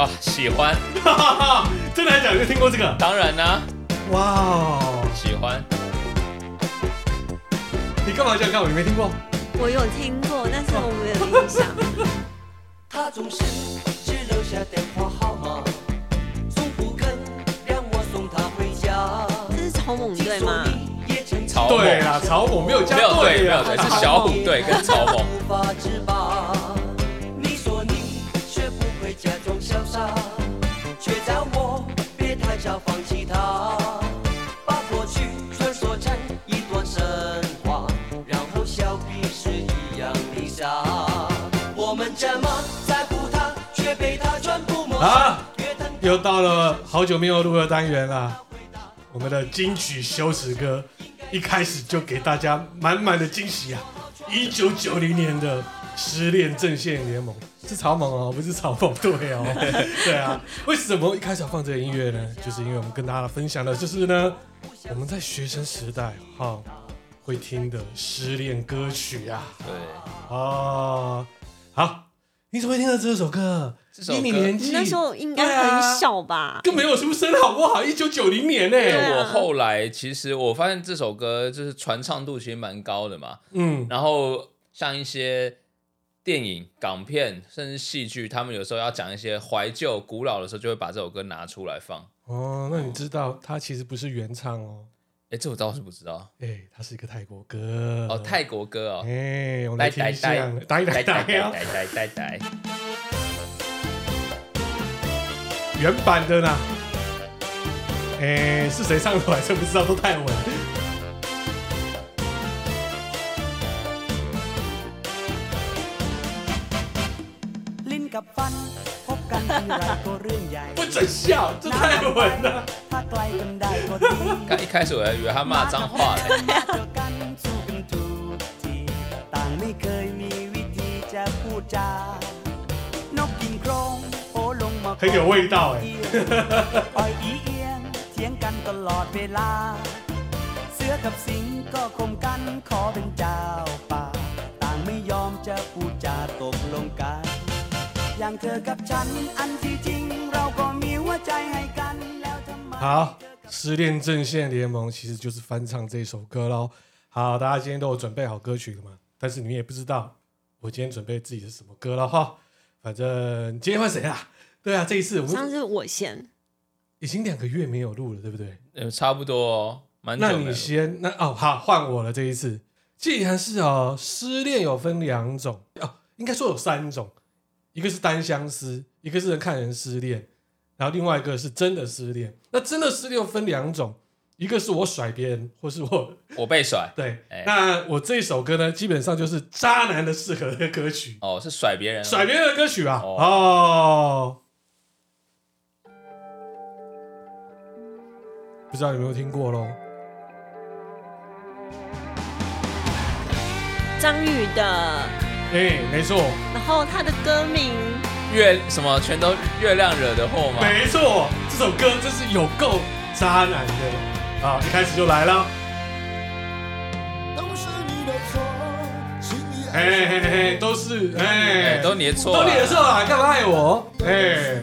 啊，喜欢，真的来讲，有听过这个？当然啦、啊，哇，喜欢。你干嘛这样看我？你没听过？我有听过，但是我没有印象。他总是只留下电话号码，从不肯让我送他回家。这是草蜢对吗？草对啦，草蜢没有加对，没有对，是小虎队跟草蜢。啊，又到了好久没有录的单元了，我们的金曲羞耻歌。一开始就给大家满满的惊喜啊！一九九零年的失恋阵线联盟是草蜢哦，不是草蜢队哦。对啊，为什么一开始要放这个音乐呢？就是因为我们跟大家分享的就是呢，我们在学生时代哈、哦、会听的失恋歌曲啊。对哦，好，你怎么会听到这首歌？以你年纪，那时候应该很小吧，更、啊、没有出生好不好？一九九零年呢、欸啊。我后来其实我发现这首歌就是传唱度其实蛮高的嘛。嗯，然后像一些电影、港片，甚至戏剧，他们有时候要讲一些怀旧、古老的时候，就会把这首歌拿出来放。哦，那你知道它其实不是原唱哦？哎，这我倒是不知道。哎，它是一个泰国歌。哦，泰国歌哦。哎，我来听一下。呆呆呆呆呆呆呆。原版的呢？哎，是谁唱出来？真不知道，都太稳。不准笑，这太稳了。刚一开始我还以为他骂脏话嘞。很有味道哎！好，失恋阵线联盟其实就是翻唱这首歌喽。好，大家今天都有准备好歌曲了吗？但是你们也不知道我今天准备自己是什么歌了哈。反正今天换谁啦？对啊，这一次我们上次我先，已经两个月没有录了，对不对？呃，差不多哦，蛮久。那你先，那哦，好，换我了。这一次，既然是哦，失恋有分两种哦，应该说有三种，一个是单相思，一个是人看人失恋，然后另外一个是真的失恋。那真的失恋分两种。一个是我甩别人，或是我 我被甩。对，欸、那我这首歌呢，基本上就是渣男的适合的歌曲。哦，是甩别人，甩别人的歌曲啊。哦，哦，不知道有没有听过喽？张宇的，哎、欸，没错。然后他的歌名月什么，全都月亮惹的祸吗？没错，这首歌真是有够渣男的。好，一开始就来了。都是你的错，嘿嘿嘿，都是哎，都你的错，都你的错啊！干嘛爱我？哎。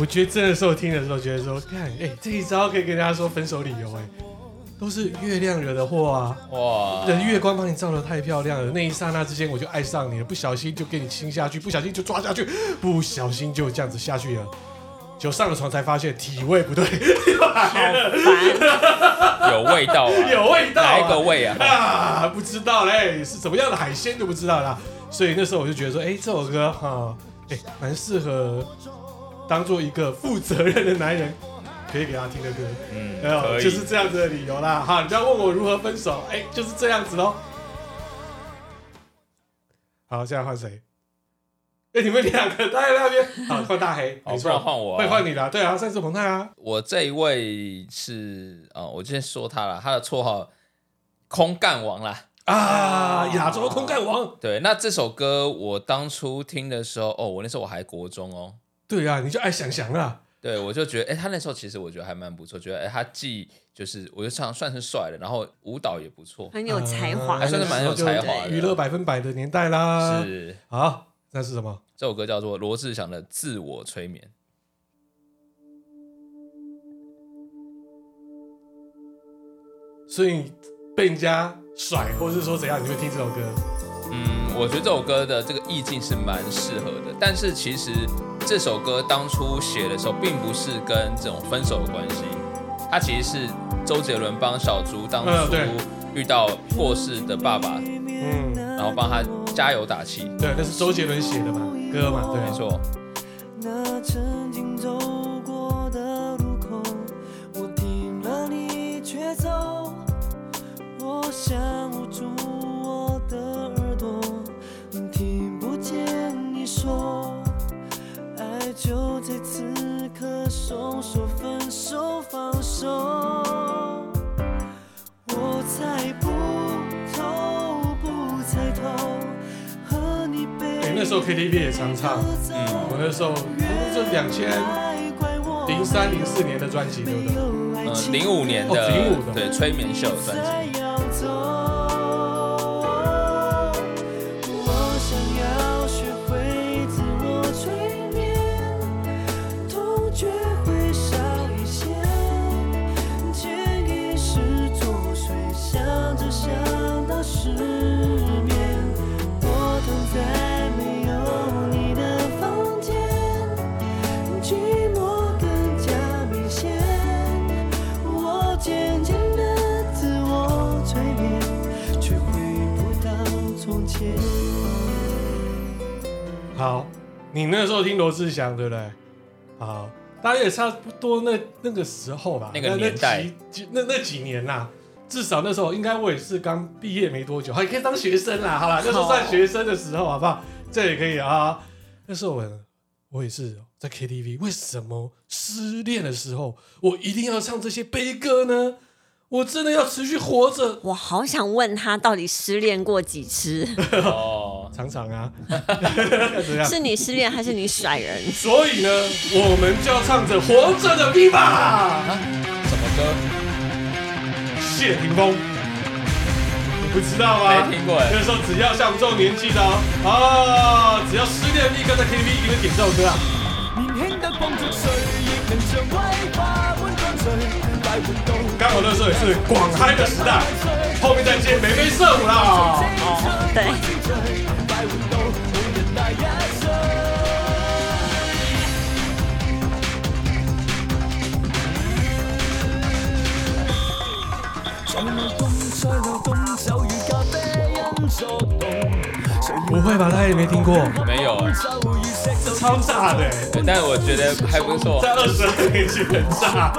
我觉得真的时候听的时候，觉得说，看，哎、欸，这一招可以跟大家说分手理由，哎。都是月亮惹的祸啊！哇，人月光帮你照得太漂亮了，那一刹那之间我就爱上你了，不小心就给你亲下去，不小心就抓下去，不小心就这样子下去了。就上了床才发现体味不对，好烦。有味道啊，有味道、啊，哪一个味啊？啊，不知道嘞，是怎么样的海鲜都不知道啦。所以那时候我就觉得说，哎、欸，这首歌哈，哎、欸，蛮适合当做一个负责任的男人可以给他听的歌。嗯，没有，就是这样子的理由啦。哈，你不要问我如何分手，哎、欸，就是这样子喽。好，现在换谁？哎、欸，你们两个待在那边，好，换大黑，哦，不然换我、啊，会换你的，对啊，赛斯彭泰啊。我这一位是啊、哦，我今天说他了，他的绰号空干王啦，啊，亚洲空干王。对，那这首歌我当初听的时候，哦，我那时候我还国中哦。对啊，你就爱想想啊。对，我就觉得，哎，他那时候其实我觉得还蛮不错，觉得，哎，他既就是我就唱算是帅的，然后舞蹈也不错，很有才华，还算是蛮有才华的。娱乐百分百的年代啦，是好。那是什么？这首歌叫做罗志祥的《自我催眠》。所以被人家甩，或者是说怎样，你会听这首歌？嗯，我觉得这首歌的这个意境是蛮适合的。但是其实这首歌当初写的时候，并不是跟这种分手的关系。它其实是周杰伦帮小猪当初遇到过世的爸爸，嗯，然后帮他。加油打气，对，那是周杰伦写的嘛，歌嘛，对，没错。那曾经走过的路口，我听了你却走，我想捂住那时候 KTV 也常唱，嗯，我那时候这两千零三零四年的专辑，对不对？嗯，零五年的，零五的，对，催眠秀专辑。好，你那时候听罗志祥对不对？好，大概也差不多那那个时候吧，那个年代，那那，那几年呐，至少那时候应该我也是刚毕业没多久，还可以当学生啦，好吧，那时候算学生的时候，好不好？这也可以啊。那时候我我也是在 KTV，为什么失恋的时候我一定要唱这些悲歌呢？我真的要持续活着。我好想问他，到底失恋过几次？哦，常常啊。是你失恋还是你甩人？所以呢，我们就要唱着《活着的 Viva》。什么歌？谢霆锋。你不知道吗？没听过。就是说只要像我们这种年纪的啊，只要失恋立刻在 KTV 一定会点这首歌啊。刚好那时候也是广嗨的时代，后面再接眉飞色舞啦。哦，对。不会吧？他也没听过？没有，这超炸的。但我觉得还不错。在二十二年前很炸。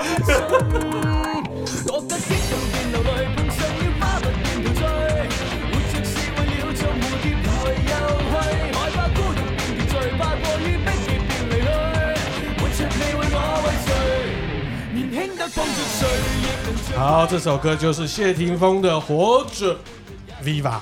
好，这首歌就是谢霆锋的《活着》，Viva。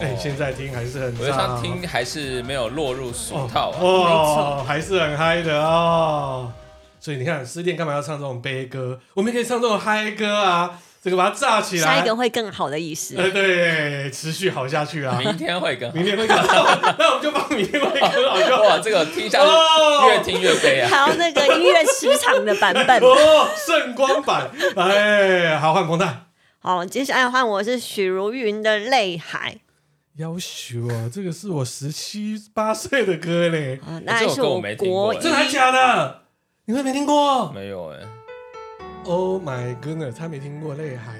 哎，现在听还是很，我觉得他听还是没有落入俗套啊，哦，还是很嗨的哦。所以你看，失恋干嘛要唱这种悲歌？我们可以唱这种嗨歌啊，这个把它炸起来，下一个会更好的意思。呃，对，持续好下去啊，明天会更好，明天会更好，那我们就放明天会更好就好。哇，这个听下去越听越悲啊，还有那个音乐磁场的版本。哦，圣光版，哎，好换彭太，好，接下来换我是许茹芸的《泪海》。夭寿哦，这个是我十七八岁的歌嘞。啊，那还是我国一，真的还假的？你会没听过？没有哎。Oh my goodness，他没听过《泪海》。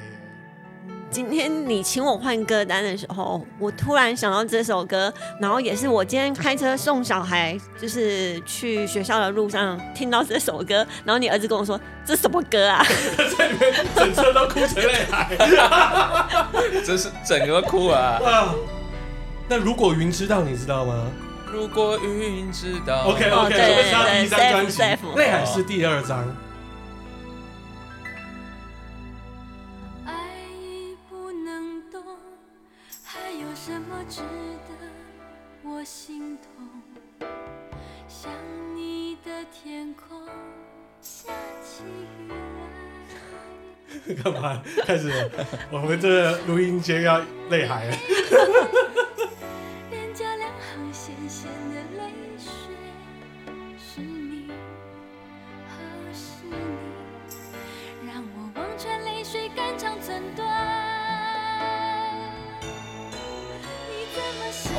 今天你请我换歌单的时候，我突然想到这首歌，然后也是我今天开车送小孩，就是去学校的路上听到这首歌，然后你儿子跟我说：“这什么歌啊？” 在里面整车都哭成泪海，这是整个哭 啊！啊，那如果云知道，你知道吗？如果云知道，OK OK，这是他第一张专辑，《泪海》是第二张。干嘛？开始了，我们这个录音间要泪海了。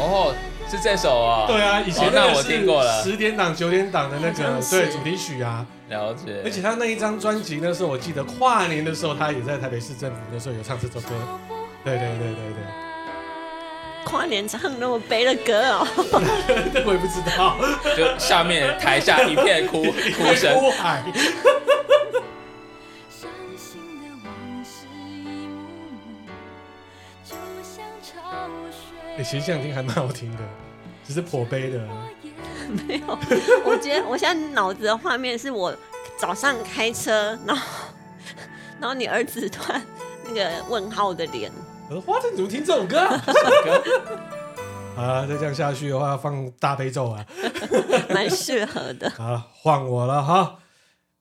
哦，是这首啊？对啊，以前那我听过了，十点档、九点档的那个对主题曲啊。了解。而且他那一张专辑，那时候我记得跨年的时候，他也在台北市政府的时候有唱这首歌。对对对对对。跨年唱那么悲的歌哦？我也不知道。就下面台下一片哭 哭声。哭 海。其实这样听还蛮好听的，只是破悲的。没有，我觉得我现在脑子的画面是我早上开车，然后然后你儿子突然那个问号的脸。花你怎么听这种歌？啊，再这样下去的话，要放大悲咒啊，蛮适合的。好，换我了哈。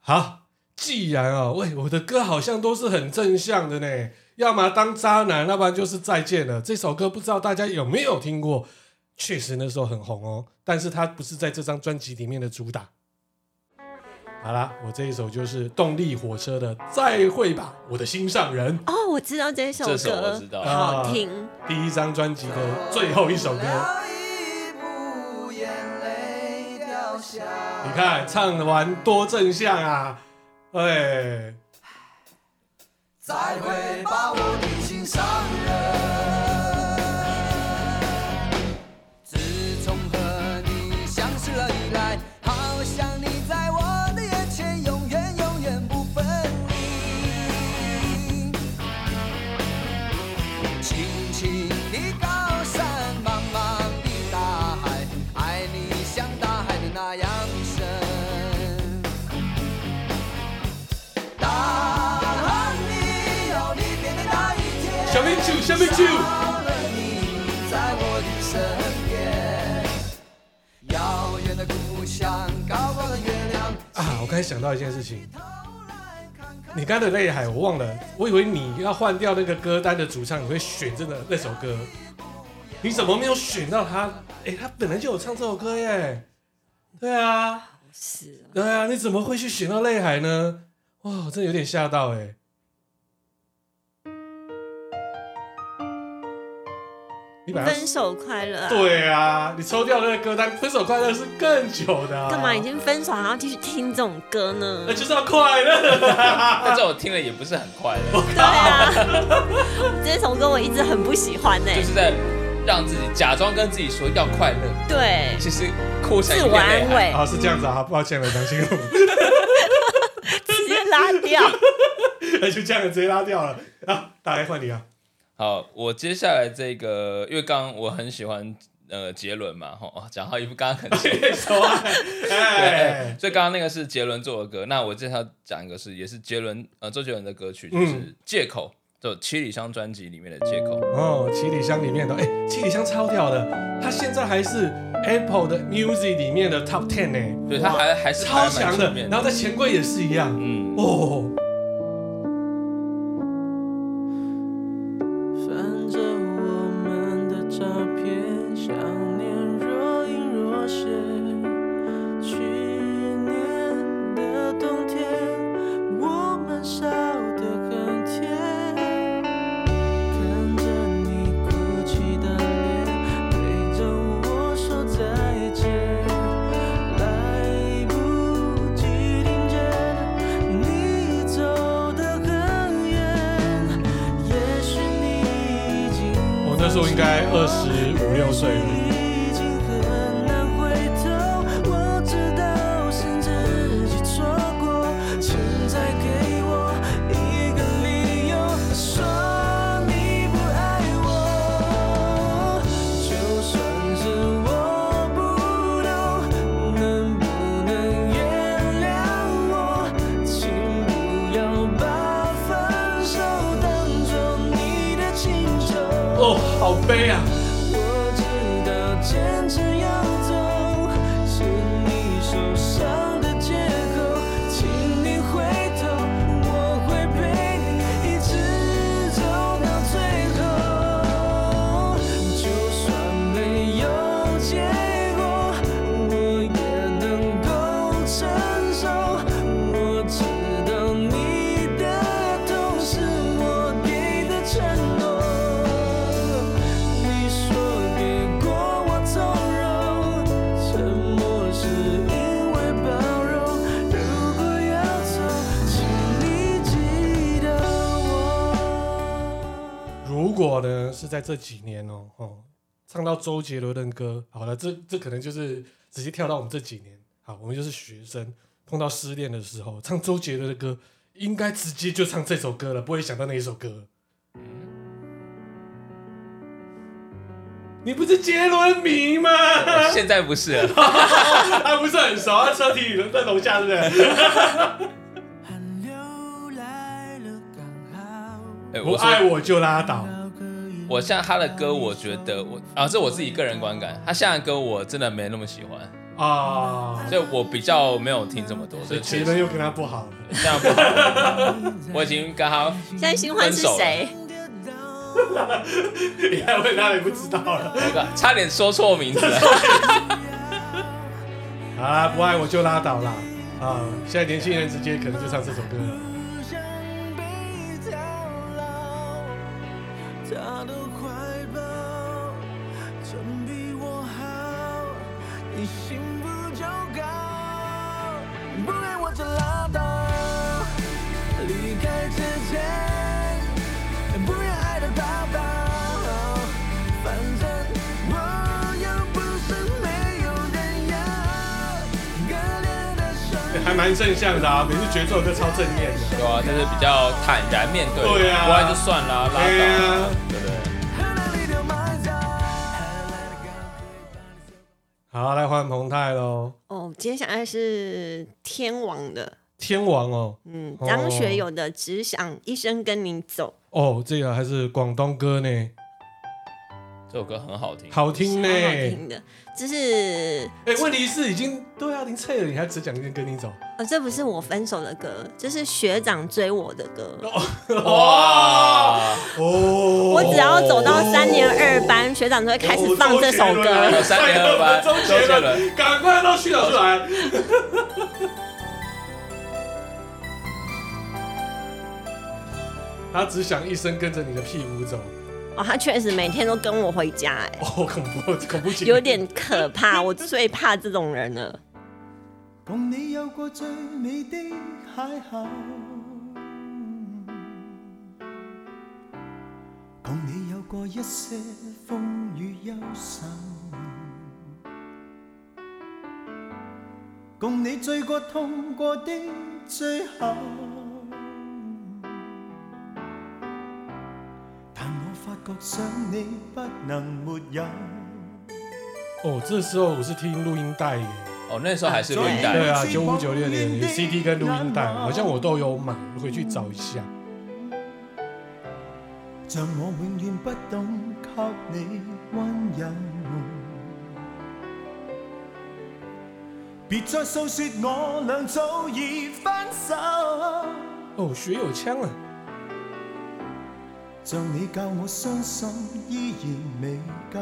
好，既然啊，喂，我的歌好像都是很正向的呢。要么当渣男，要不然就是再见了。这首歌不知道大家有没有听过？确实那时候很红哦，但是它不是在这张专辑里面的主打。好啦，我这一首就是动力火车的《再会吧，我的心上人》。哦，我知道这首歌，这首我知道，好听。第一张专辑的最后一首歌。你看，唱完多正向啊！哎。再会吧，我的心上人。下面去。啊！我刚才想到一件事情，你刚才的泪海我忘了，我以为你要换掉那个歌单的主唱，你会选这个那首歌，你怎么没有选到他？哎，他本来就有唱这首歌耶。对啊，是。对啊，你怎么会去选到泪海呢？哇，真的有点吓到哎。分手快乐、啊。对啊，你抽掉那个歌单，分手快乐是更久的、啊。干嘛已经分手还要继续听这种歌呢？那就是要快乐。但这我听了也不是很快乐。对啊，这首歌我一直很不喜欢呢、欸。就是在让自己假装跟自己说要快乐。对。其实哭成自我安慰。啊，是这样子啊，抱歉了，张心如。直接拉掉。那就这样，直接拉掉了。啊，大概换你啊。好，我接下来这个，因为刚刚我很喜欢呃杰伦嘛，吼，讲到一副刚刚很杰伦，对，所以刚刚那个是杰伦做的歌，那我接下来讲一个是也是杰伦呃周杰伦的歌曲，就是《借口》，就《七里香》专辑里面的《借口》。哦，《七里香》里面的，哎，《七里香》超屌的，它现在还是 Apple 的 Music 里面的 Top Ten 呢，对，它还还是超强的，然后在钱柜也是一样，嗯，哦。候应该二十五六岁了。悲在这几年哦，哦，唱到周杰伦的歌，好了，这这可能就是直接跳到我们这几年，好，我们就是学生碰到失恋的时候，唱周杰伦的歌，应该直接就唱这首歌了，不会想到那一首歌。嗯、你不是杰伦迷吗？现在不是了，还不是很熟，啊，车体在楼下，是不对？不爱我就拉倒。我现在他的歌，我觉得我啊，这是我自己个人观感。他现在的歌我真的没那么喜欢啊，所以我比较没有听这么多。所以前任又跟他不好了，这样不好。我已经跟他现在新欢是谁？你还问他也不知道了，差点说错名字。好 啦，不爱我就拉倒啦。啊！现在年轻人直接可能就唱这首歌了。蛮正向的啊，每次觉得这首歌超正面的。对啊，就是比较坦然面对。对啊，不爱就算了，拉倒。对不对？好，来换彭泰喽。哦，接下来是天王的。天王哦。嗯，张学友的《只想一生跟你走》。哦，这个还是广东歌呢。这首歌很好听，好听呢，好听的，就是哎，问题是已经对啊，零菜了，你还只讲一个跟你走？呃，这不是我分手的歌，这是学长追我的歌。哇哦！我只要走到三年二班，学长就会开始放这首歌。三年二班，周杰伦，赶快让学长出来。他只想一生跟着你的屁股走。哦，他确实每天都跟我回家，哎，哦，恐怖，恐怖，有点可怕，我最怕这种人了。共你有过最美的邂逅，共你有过一些风雨忧愁，共你醉过痛过的最后。想你不能没有。哦，这时候我是听录音带耶。哦，那时候还是录音带。对啊，九五九六年有 CD 跟录音带，好像我都有买，回去找一下。像我永远不懂给你温柔，别再诉说我俩早已分手。哦，学有枪啊。像你教我伤心依然未够，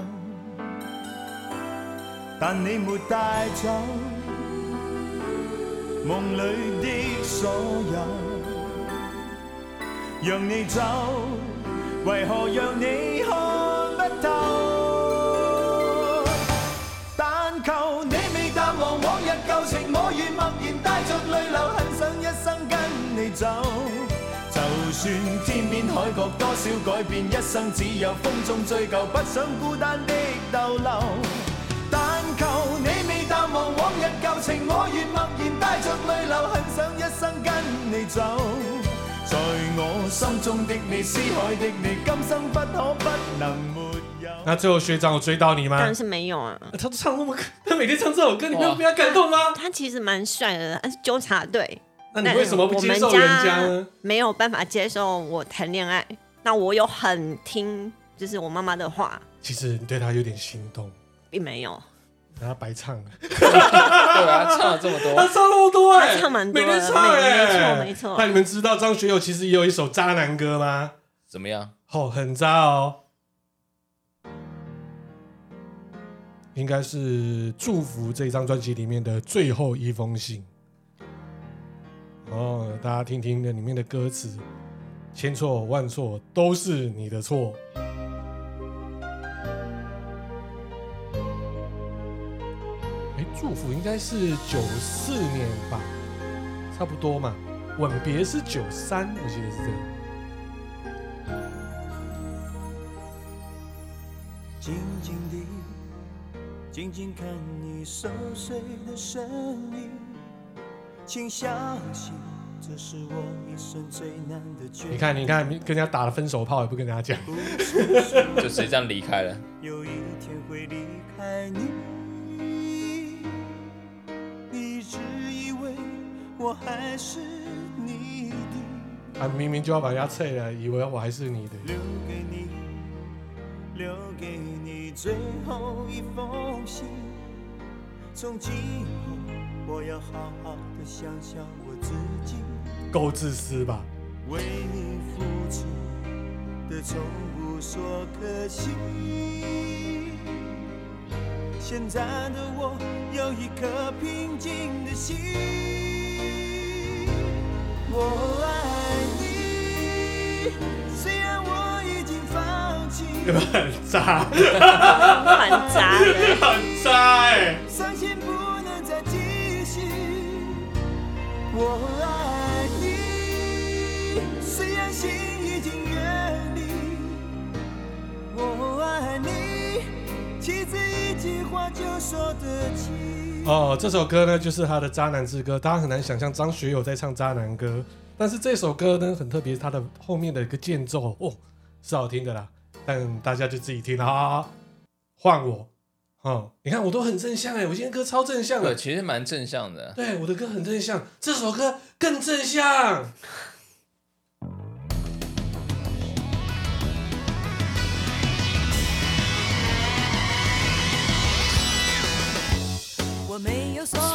但你没带走梦里的所有，让你走，为何让你看不透？但求你未淡忘往日旧情，我愿默然带着泪流，很想一生跟你走。算天边海角多少改变，一生只有风中追究，不想孤单的逗留。但求你未淡忘往日旧情，我愿默然带着泪流，很想一生跟你走。在我心中的你，思海的你，今生不可不能没有。那最后学长有追到你吗？当然是没有啊。他都唱那么，他每天唱这首歌，你没有被他感动吗？他其实蛮帅的，他是纠察队。那你为什么不接受人家呢？没有办法接受我谈恋爱。那我有很听，就是我妈妈的话。其实你对他有点心动，并没有。他白唱了，对啊，唱了这么多，他唱那么多哎、欸，他唱蛮多的，每天唱哎、欸，没错没错。那你们知道张学友其实也有一首渣男歌吗？怎么样？哦，很渣哦，应该是《祝福》这张专辑里面的最后一封信。哦，大家听听那里面的歌词，千错万错都是你的错。哎，祝福应该是九四年吧，差不多嘛。吻别是九三，我记得是这样。静静地，静静看你熟睡的身影。请相信，这是我一生最难的决定。你看，你看，跟人家打了分手炮，也不跟人家讲，就直接这样离开了。有一天会离开你，一直以为我还是你的。啊，明明就要把人家撤了，以为我还是你的。留给你，留给你最后一封信，从今后。我要好好的想想我自己，够自私吧？为你付出的从无所可惜。现在的我有一颗平静的心，我爱你，虽然我已经放弃。很渣，很渣，很渣哎！伤我爱你，虽然心已经远离。我爱你，妻子一句话就说得清。哦，这首歌呢，就是他的《渣男之歌》。大家很难想象张学友在唱渣男歌，但是这首歌呢，很特别，它的后面的一个间奏哦，是好听的啦。但大家就自己听啊，换我。哦，你看我都很正向哎，我今天歌超正向的，对，其实蛮正向的。对，我的歌很正向，这首歌更正向。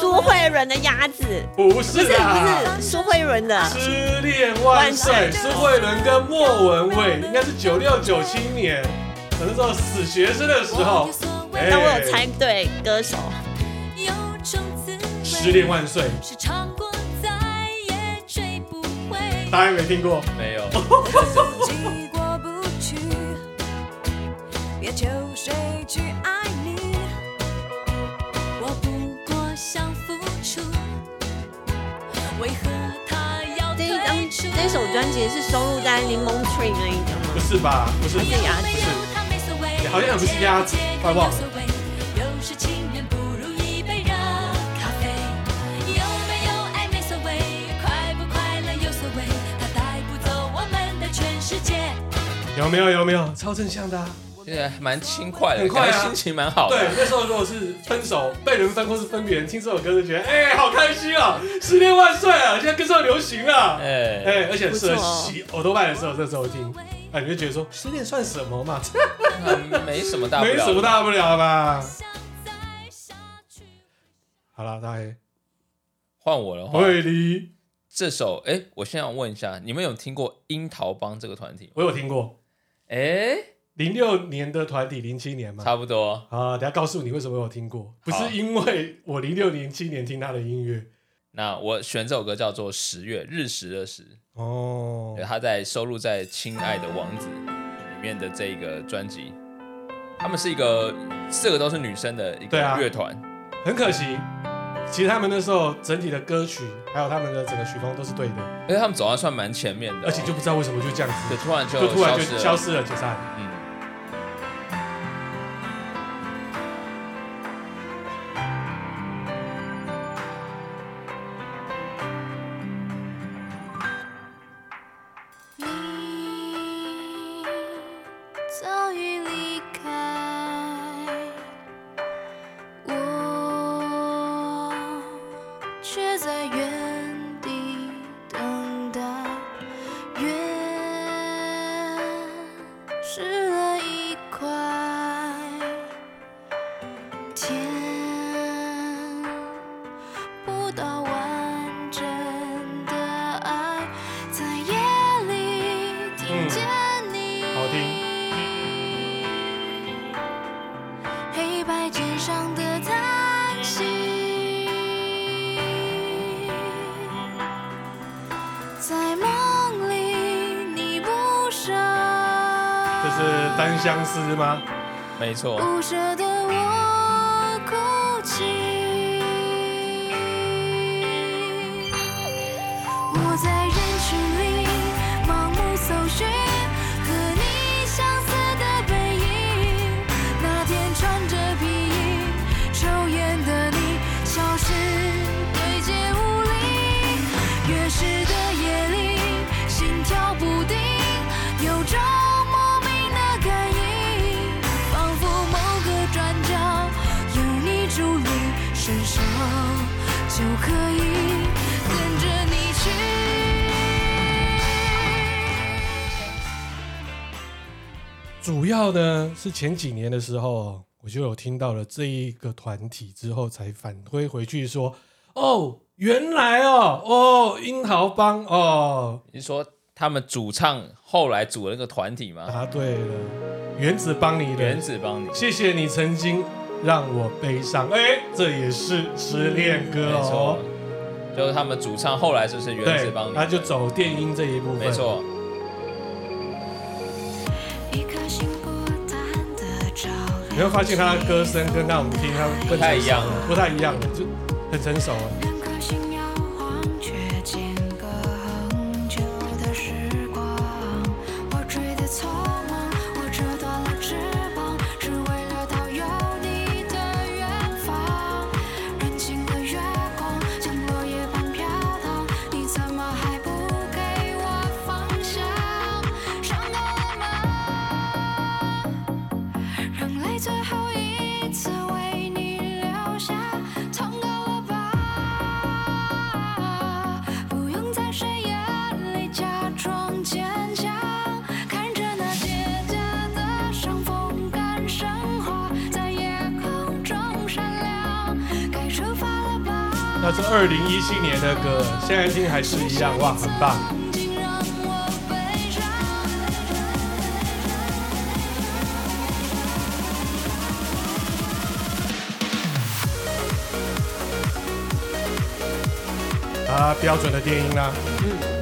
苏慧伦的鸭子，不是，不是，不是苏慧伦的失恋万岁。苏慧伦跟莫文蔚应该是九六九七年，那时候死学生的时候。那我有猜对歌手，失恋万岁，大家没听过？没有。这一张这首专辑是收录在《柠檬 Tree》那一张吗？不是吧？不是，是鸭子，是，好像不是鸭子，好不好？有没有有没有超正向的、啊？现在蛮轻快的，很快啊，心情蛮好的。对，那时候如果是分手、被人分或是分别人，听这首歌就觉得，哎、欸，好开心啊！失恋万岁啊！现在跟上流行了，哎哎、欸，而且适合洗耳朵拜的时候，这时候听，哎、啊，你就觉得说失恋算什么嘛？没什么大不了，没什么大不了吧？好了，大黑，换我了，慧离，这首，哎、欸，我先要问一下，你们有听过樱桃帮这个团体吗？我有听过。哎，零六年的团体，零七年嘛，差不多啊。等下告诉你为什么我有听过，不是因为我零六零七年听他的音乐。那我选这首歌叫做《十月》，日食的食哦。对，他在收录在《亲爱的王子》里面的这一个专辑。他们是一个四个都是女生的一个乐团，很可惜，其实他们那时候整体的歌曲，还有他们的整个曲风都是对的，而且他们走的算蛮前面的、哦，而且就不知道为什么就这样子，对，突然就就突然就消消失了，解散。嗯。相思吗？没错。就可以跟着你去。主要呢是前几年的时候，我就有听到了这一个团体之后，才反推回去说：“哦，原来哦，哦，樱桃帮哦。”你是说他们主唱后来组了那个团体吗？答对了，原子帮你的。原子帮你，谢谢你曾经。让我悲伤，哎、欸，这也是失恋歌哦。就是他们主唱后来就是原子邦妮，他就走电音这一部分。没错。你会发现他的歌声跟刚我们听他不太一样，不太一样的，就很成熟是二零一七年的歌，现在听还是一样，哇，很棒！啊，标准的电音啦。嗯。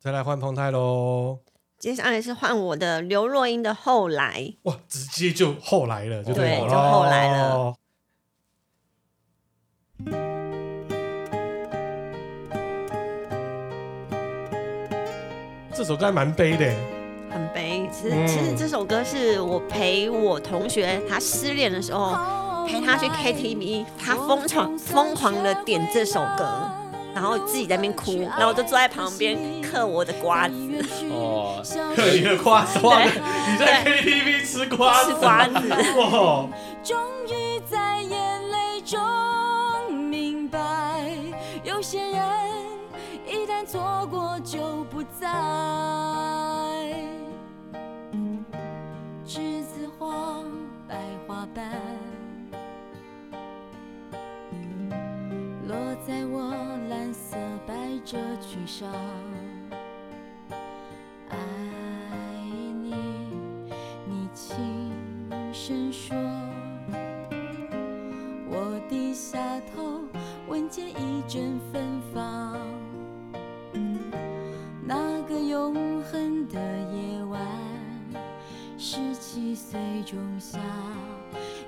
再来换澎太喽。接下来是换我的刘若英的后来，哇，直接就后来了，就对，就后来了。哦、这首歌还蛮悲的，很悲。其实，嗯、其实这首歌是我陪我同学他失恋的时候，陪他去 KTV，他疯狂疯狂的点这首歌。然后自己在那边哭，然后我就坐在旁边嗑我的瓜子。哦，嗑你的瓜子，对你在 KTV 吃瓜子，吃瓜子。哇！终于在眼泪中明白，有些人一旦错过就不再。栀子花白花瓣落在我。这曲上，爱你，你轻声说。我低下头，闻见一阵芬芳。那个永恒的夜晚，十七岁仲夏，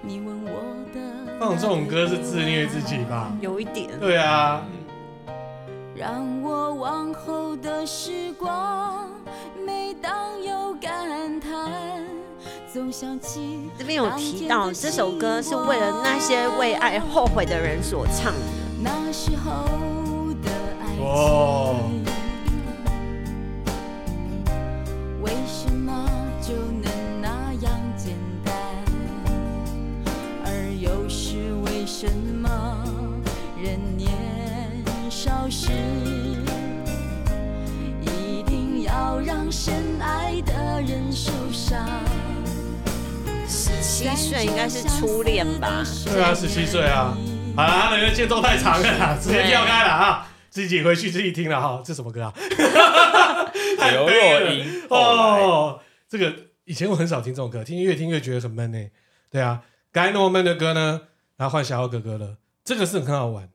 你问我的放这种歌是自虐自己吧？有一点。对啊，让我往后的时光，每当有感叹，总想起这边有提到这首歌是为了那些为爱后悔的人所唱的。那时候的爱情。少时，一定要让深爱的人受伤？十七岁应该是初恋吧？对啊，十七岁啊。好了，那个节奏太长了啦，直接跳开了啊！自己回去自己听了哈。这什么歌啊？刘若英哦，这个以前我很少听这种歌，听越听越觉得很闷呢。对啊，该那么闷的歌呢，然后换小奥哥哥了。这个是很好玩，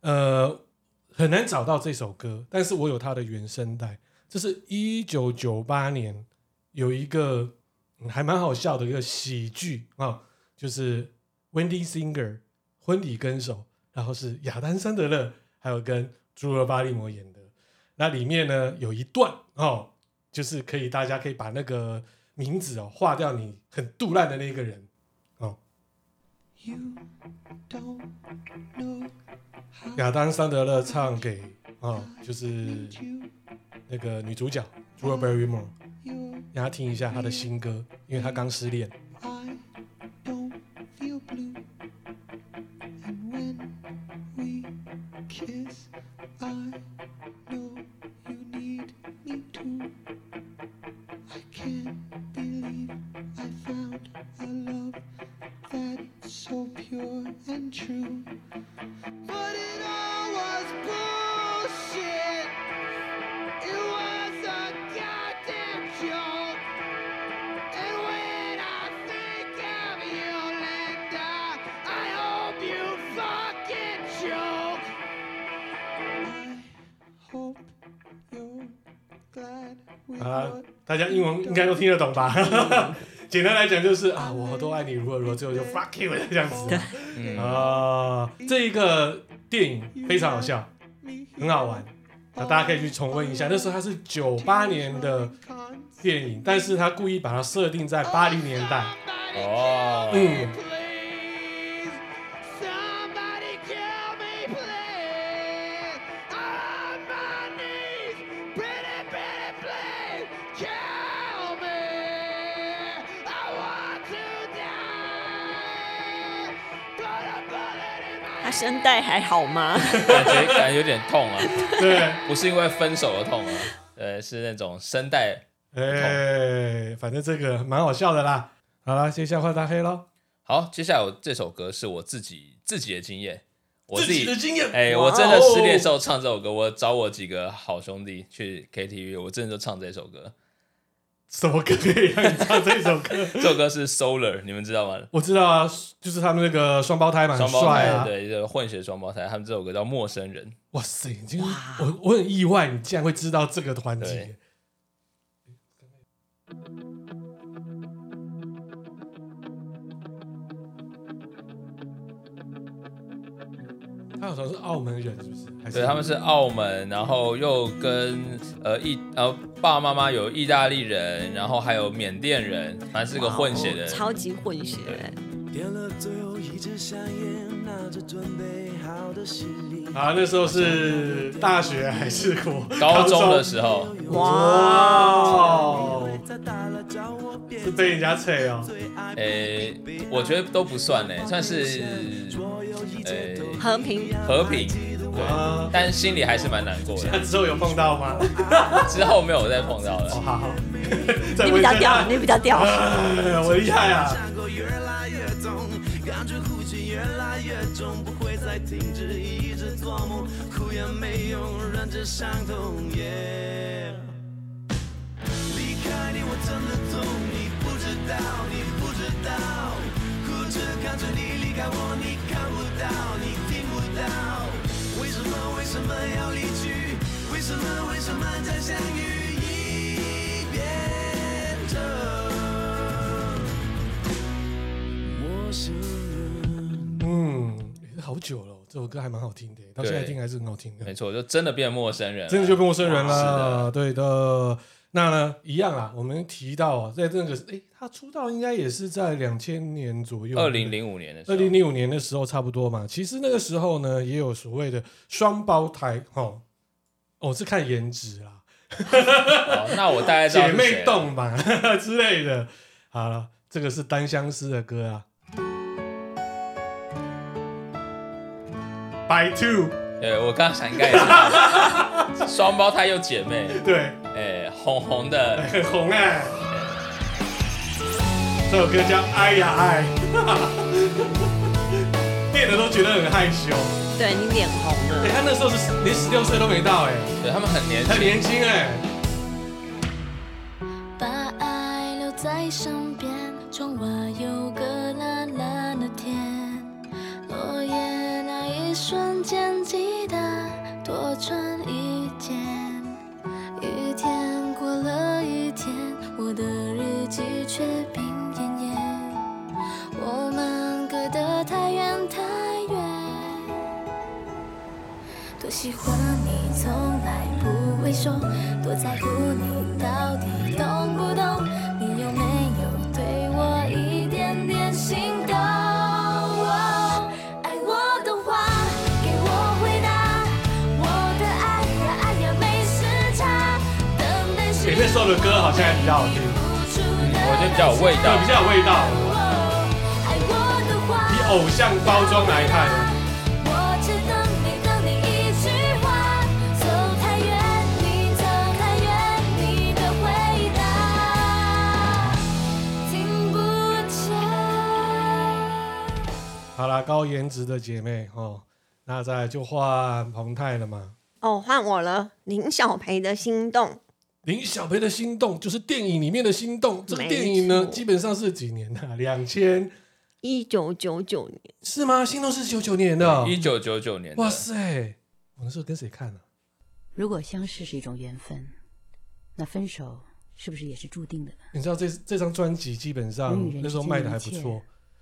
呃，很难找到这首歌，但是我有它的原声带。这是一九九八年有一个、嗯、还蛮好笑的一个喜剧啊、就是《Wendy Singer》婚礼歌手，然后是亚当·桑德勒，还有跟朱尔·巴利摩演的。那里面呢有一段哦，就是可以大家可以把那个名字哦划掉，你很杜烂的那个人哦。亚当·桑德勒唱给啊，就是那个女主角 Drew Barrymore，让她听一下她的新歌，因为她刚失恋。该都听得懂吧？简单来讲就是啊，我都爱你，如何如何，最后就 fuck you 这样子。嗯、啊，这一个电影非常好笑，很好玩，那大家可以去重温一下。那时候它是九八年的电影，但是他故意把它设定在八零年代。哦，嗯。声带还好吗？感觉感觉有点痛啊。对，不是因为分手的痛啊，呃，是那种声带。哎、欸，反正这个蛮好笑的啦。好了，接下来换大黑喽。好，接下来我这首歌是我自己自己的经验，我自己的经验。哎、欸，我真的失恋时候唱这首歌，我找我几个好兄弟去 KTV，我真的就唱这首歌。什么歌可以让你唱这首歌？这首歌是 Solar，你们知道吗？我知道啊，就是他们那个双胞胎嘛，双胞胎啊，对，一个混血双胞胎，他们这首歌叫《陌生人》。哇塞，哇我我很意外，你竟然会知道这个团体。他好像是澳门人，是不是？还是对，他们是澳门，然后又跟呃意呃爸爸妈妈有意大利人，然后还有缅甸人，反正是个混血的，超级混血。啊，那时候是大学还是国高中的时候？哇，是被人家催哦。诶、欸，我觉得都不算呢，算是。欸、和平和平，对，但心里还是蛮难过的。那之后有碰到吗？之后没有再碰到了。哦、好 好，你比较屌，你比较屌。我厉害啊！我真的懂你不知道你不知道哭着看着你离开我你看不到你听不到为什么为什么要离去为什么为什么再相遇已变成陌生人嗯好久了这首歌还蛮好听的，到现在听还是很好听的。没错，就真的变陌生人，真的就变陌生人了。的对的，那呢一样啊，我们提到啊，在这个哎，他出道应该也是在两千年左右，二零零五年的时候，二零零五年的时候差不多嘛。其实那个时候呢，也有所谓的双胞胎，哦，我是看颜值啦。哦，那我大概 姐妹洞嘛 之类的。好了，这个是单相思的歌啊。By two，对，我刚刚想应该也是 双胞胎又姐妹，对，哎，红红的，很红哎。这首歌叫《爱呀爱》，练的都觉得很害羞。对，你脸红了。哎，他那时候是连十六岁都没到哎，对他们很年轻，很年轻哎。把爱留在身边，窗外的日记却病恹恹。我们隔得太远太远。多喜欢你，从来不会说，多在乎你，到底懂不懂？你有没有对我一点点心动？爱我的话，给我回答。我的爱呀爱呀没时差，等待是。欸，那时候的歌好像还比较好听，我觉得比较有味道，对，比较有味道。爱我的话，以偶像包装来看。好啦，高颜值的姐妹哦，那再来就换彭泰了嘛。哦，换我了。林小培的心动，林小培的心动就是电影里面的心动。这个电影呢，基本上是几年的？两千一九九九年是吗？心动是九九年的，一九九九年。哇塞，我那时候跟谁看呢、啊？如果相识是一种缘分，那分手是不是也是注定的呢？你知道这这张专辑基本上那时候卖的还不错。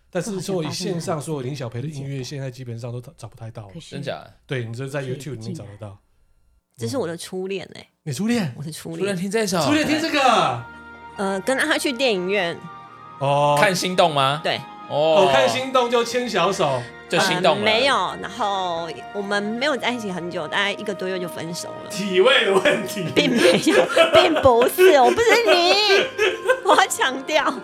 但是说以线上所有林小培的音乐，现在基本上都找找不太到了，真假？对，你就在 YouTube 里面找得到。这是我的初恋哎，你初恋？我的初恋。初恋听这首，初恋听这个。呃，跟他去电影院哦，看心动吗？对，哦，看心动就牵小手就心动了。没有，然后我们没有在一起很久，大概一个多月就分手了。体位的问题，并没有，并不是，我不是你，我要强调。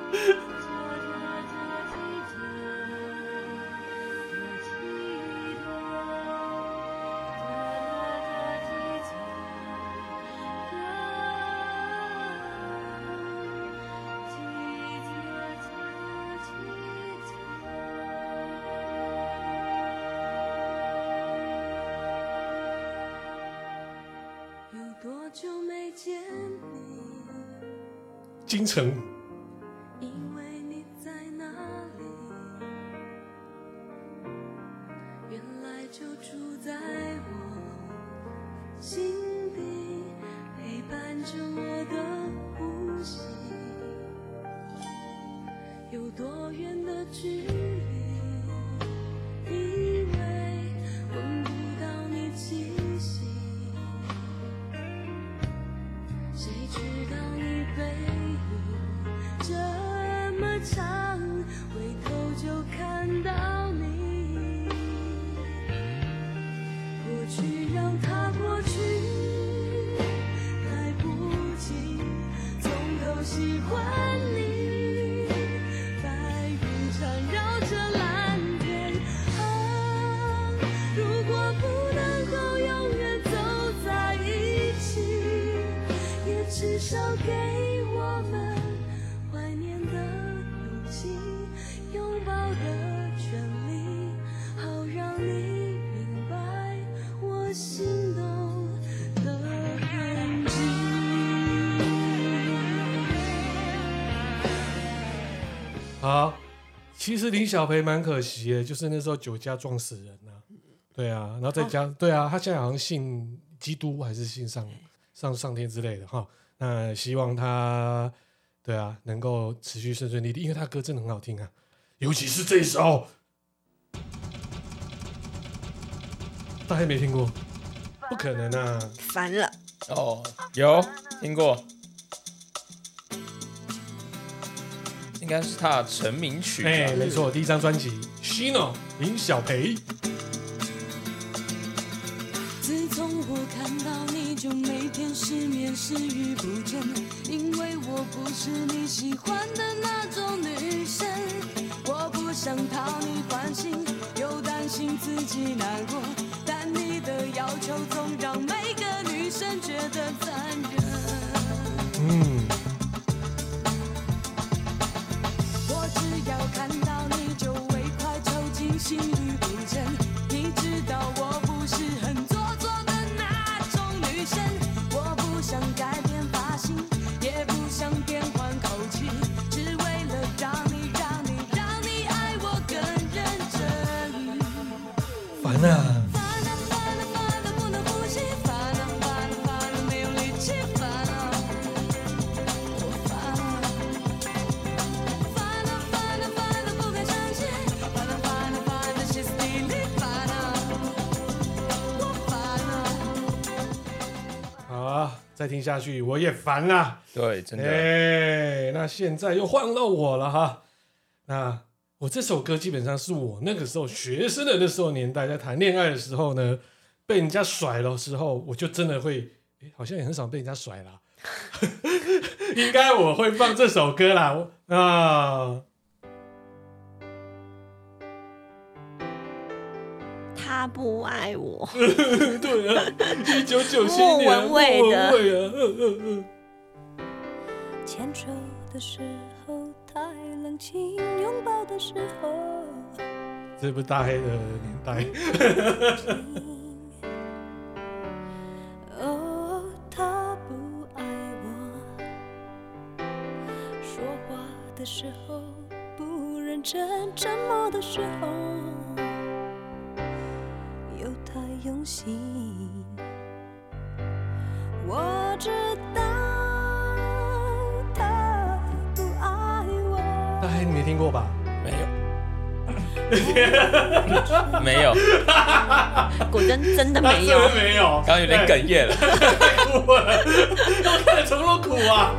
京城。其实林小培蛮可惜的，就是那时候酒驾撞死人了，啊。对啊，然后再加，哦、对啊，他现在好像信基督还是信上上上天之类的哈。那希望他，对啊，能够持续顺顺利利，因为他歌真的很好听啊，尤其是这一首。大家没听过，不可能啊！烦了，哦，有听过，应该是他的成名曲吧。哎、没错，第一张专辑《Shino》林小培。自从我看到你就每天失眠，食欲不振，因为我不是你喜欢的那种女生。我不想讨你欢心，又担心自己难过，但你的要求总让每个女生觉得残忍。嗯，筋，心再听下去我也烦啦。对，真的。哎，那现在又换到我了哈。那我这首歌基本上是我那个时候学生的那时候年代，在谈恋爱的时候呢，被人家甩的时候，我就真的会，哎，好像也很少被人家甩啦。应该我会放这首歌啦。我啊，他不爱我，对啊，一九九七年，莫文蔚的蔚啊，嗯嗯嗯。牵手的时候太冷清，拥抱的时候。这不是大黑的年代。过吧？没有。没有，果真真的没有，没有，刚刚有点哽咽了，哭了，我看了从头苦啊。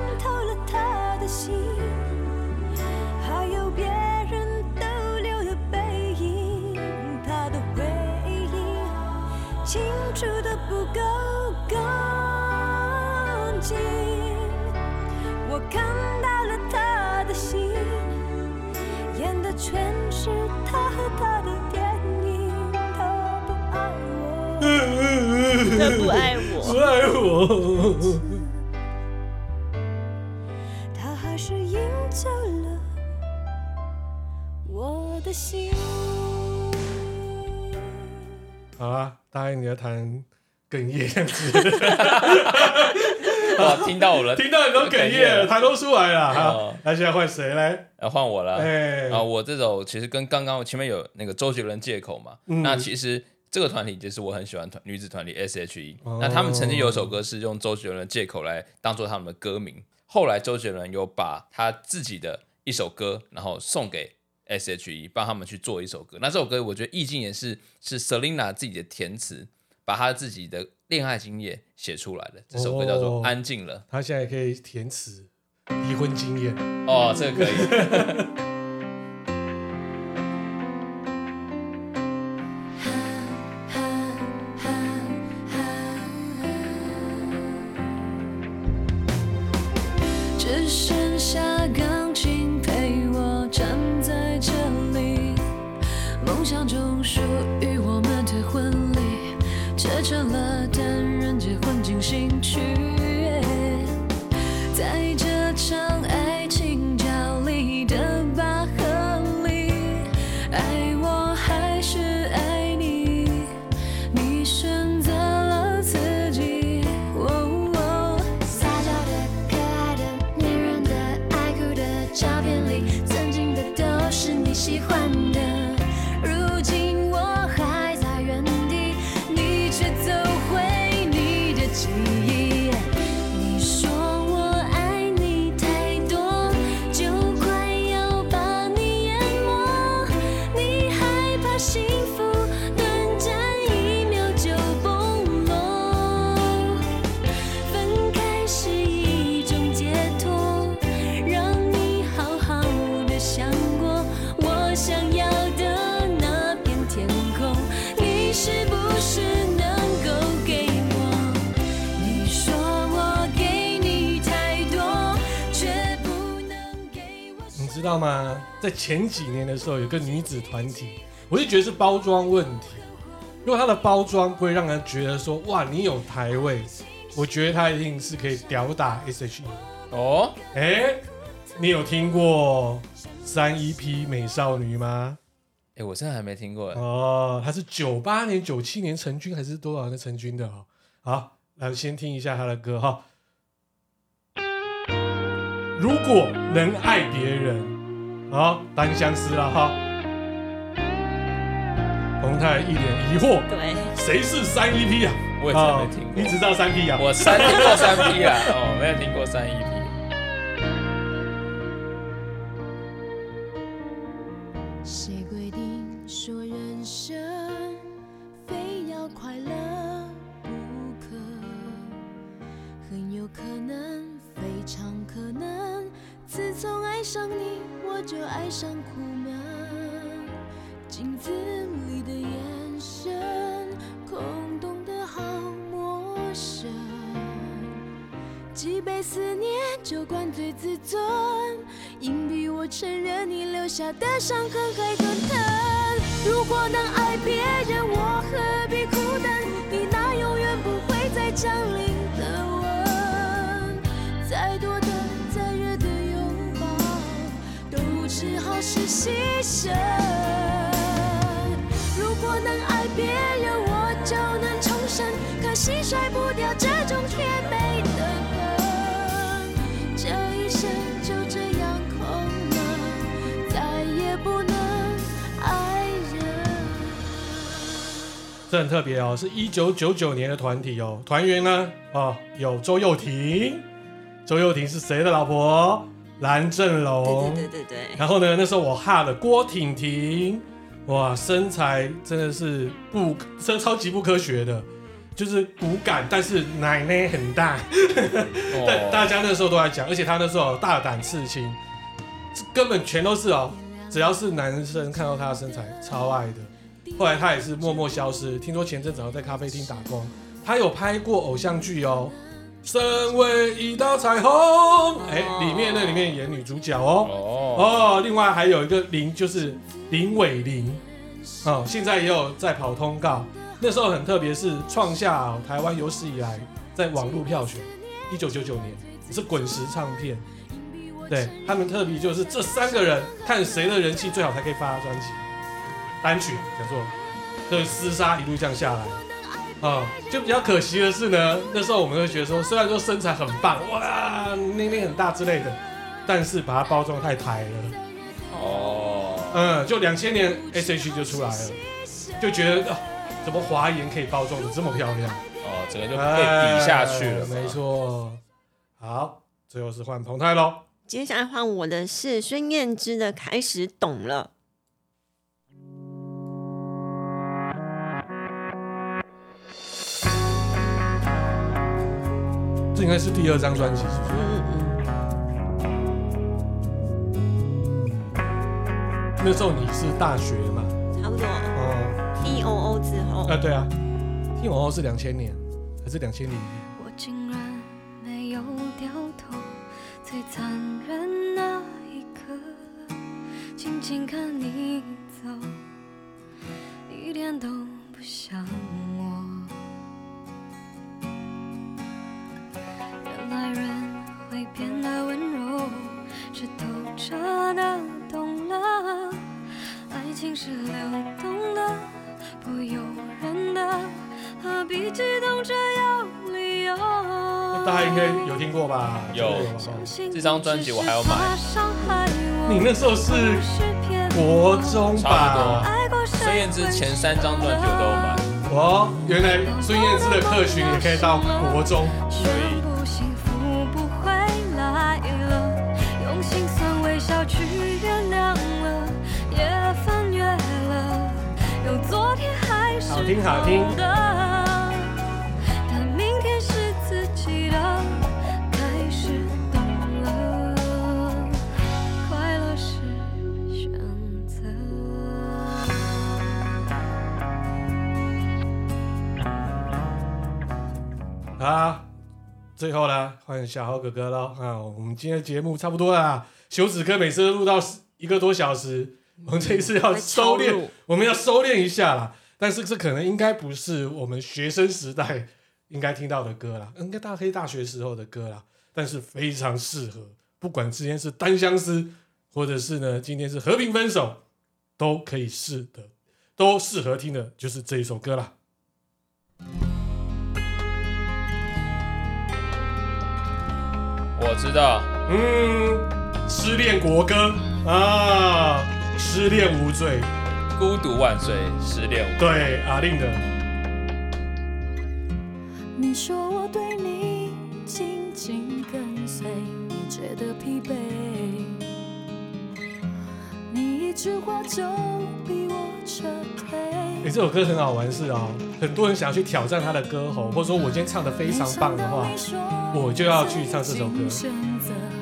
哽咽这样子，哇，听到我了，听到你都哽咽了，弹都出来了。好哦，那现在换谁来？要换我了。哎。啊，我这首其实跟刚刚前面有那个周杰伦借口嘛，嗯。那其实这个团体就是我很喜欢团女子团体 S.H.E，、哦。那他们曾经有首歌是用周杰伦的借口来当做他们的歌名，后来周杰伦有把他自己的一首歌，然后送给 S.H.E，帮他们去做一首歌。那这首歌我觉得意境也是是 Selina 自己的填词，把他自己的恋爱经验写出来的。这首歌叫做哦《安静了》。他现在可以填词，离婚经验。哦，这个可以。在前几年的时候，有个女子团体，我就觉得是包装问题。如果她的包装不会让人觉得说哇，你有台位，我觉得她一定是可以吊打 S.H.E。哦，哎、欸，你有听过三一 P 美少女吗？哎、欸，我真的还没听过。哦，她是九八年、九七年成军还是多少年成军的？好，来先听一下她的歌哈。如果能爱别人，好，单相思了哈。洪泰一脸疑惑，对，谁是三 EP 啊？我也真没听过。你只知道三 P 啊？我三听过三 P 啊，哦，没有听过三 EP。谁下的伤痕还很疼。如果能爱别人，我何必孤单？你那永远不会再降临的吻，再多的、再热的拥抱，都只好是牺牲。这很特别哦，是一九九九年的团体哦。团员呢，哦，有周幼婷，周幼婷是谁的老婆？蓝正龙。对对对对对。然后呢，那时候我哈了郭婷婷，哇，身材真的是不，真超级不科学的。就是骨感，但是奶奶很大，但大家那时候都在讲，而且他那时候大胆刺青，根本全都是哦，只要是男生看到他的身材超爱的。后来他也是默默消失，听说前阵子好像在咖啡厅打工。他有拍过偶像剧哦，《身为一道彩虹》，哎，里面那里面演女主角哦，哦，另外还有一个林，就是林伟玲，哦，现在也有在跑通告。那时候很特别，是创下台湾有史以来在网络票选，一九九九年。是滚石唱片，对他们特别就是这三个人看谁的人气最好才可以发专辑单曲，叫做这个厮杀一路这样下来，啊、嗯，就比较可惜的是呢，那时候我们会觉得说，虽然说身材很棒，哇，年龄很大之类的，但是把它包装太台了，哦，嗯，就两千年 S.H.E 就出来了，就觉得。怎么华研可以包装的这么漂亮？哦，整个就被比下去了。没错。好，最后是换彭泰喽。接下来换我的是孙燕姿的《开始懂了》。应该是第二张专辑，是不是？嗯嗯。那时候你是大学嘛？差不多。哦 T O O 之后，啊对啊，T O O 是两千年还是两千零一？我竟然没有掉头，最残忍那一刻，静静看你走，一点都不像我。来人会变得温柔，是透彻的懂了，爱情是流动的。不由人的，何必激动着有理由？大家应该有听过吧？有，这张专辑我还要买。你那时候是国中吧？孙燕姿前三张专辑我都有买。哦，原来孙燕姿的客群也可以到国中。所以。好听好听。但明天是自己的，开始懂了，快乐是选择。好，最后呢，欢迎小豪哥哥喽啊！我们今天的节目差不多了，休止哥每次都录到一个多小时，我们这一次要收敛，我们要收敛一下啦。但是这可能应该不是我们学生时代应该听到的歌啦，应该大黑大学时候的歌啦。但是非常适合，不管之前是单相思，或者是呢今天是和平分手，都可以试的，都适合听的，就是这一首歌啦。我知道，嗯，失恋国歌啊，失恋无罪，孤独万岁，失恋无罪。对，阿令的。你说我对你紧紧跟随，你觉得疲惫，你一句话就逼我撤退。哎、欸，这首歌很好玩是啊、哦，很多人想要去挑战他的歌喉，或者说我今天唱得非常棒的话，我就要去唱这首歌。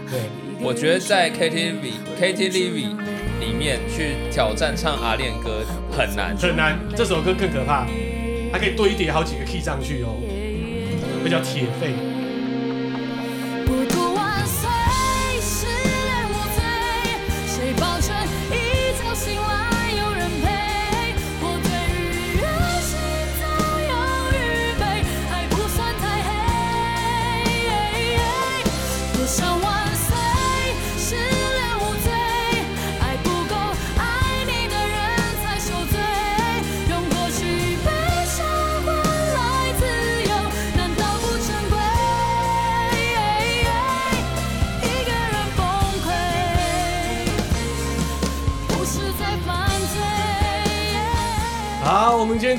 对，我觉得在 KTV KTV 里面去挑战唱阿恋歌很难。很难，这首歌更可怕，它可以堆叠好几个 key 上去哦，那叫铁肺。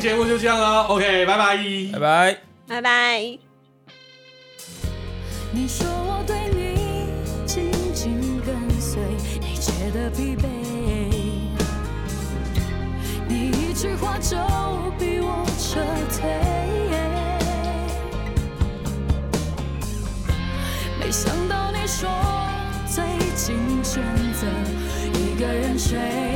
节目就这样了，OK，拜拜，拜拜，拜拜。你说我对你紧紧跟随，你觉得疲惫，你一句话就逼我撤退，没想到你说最近选择一个人睡。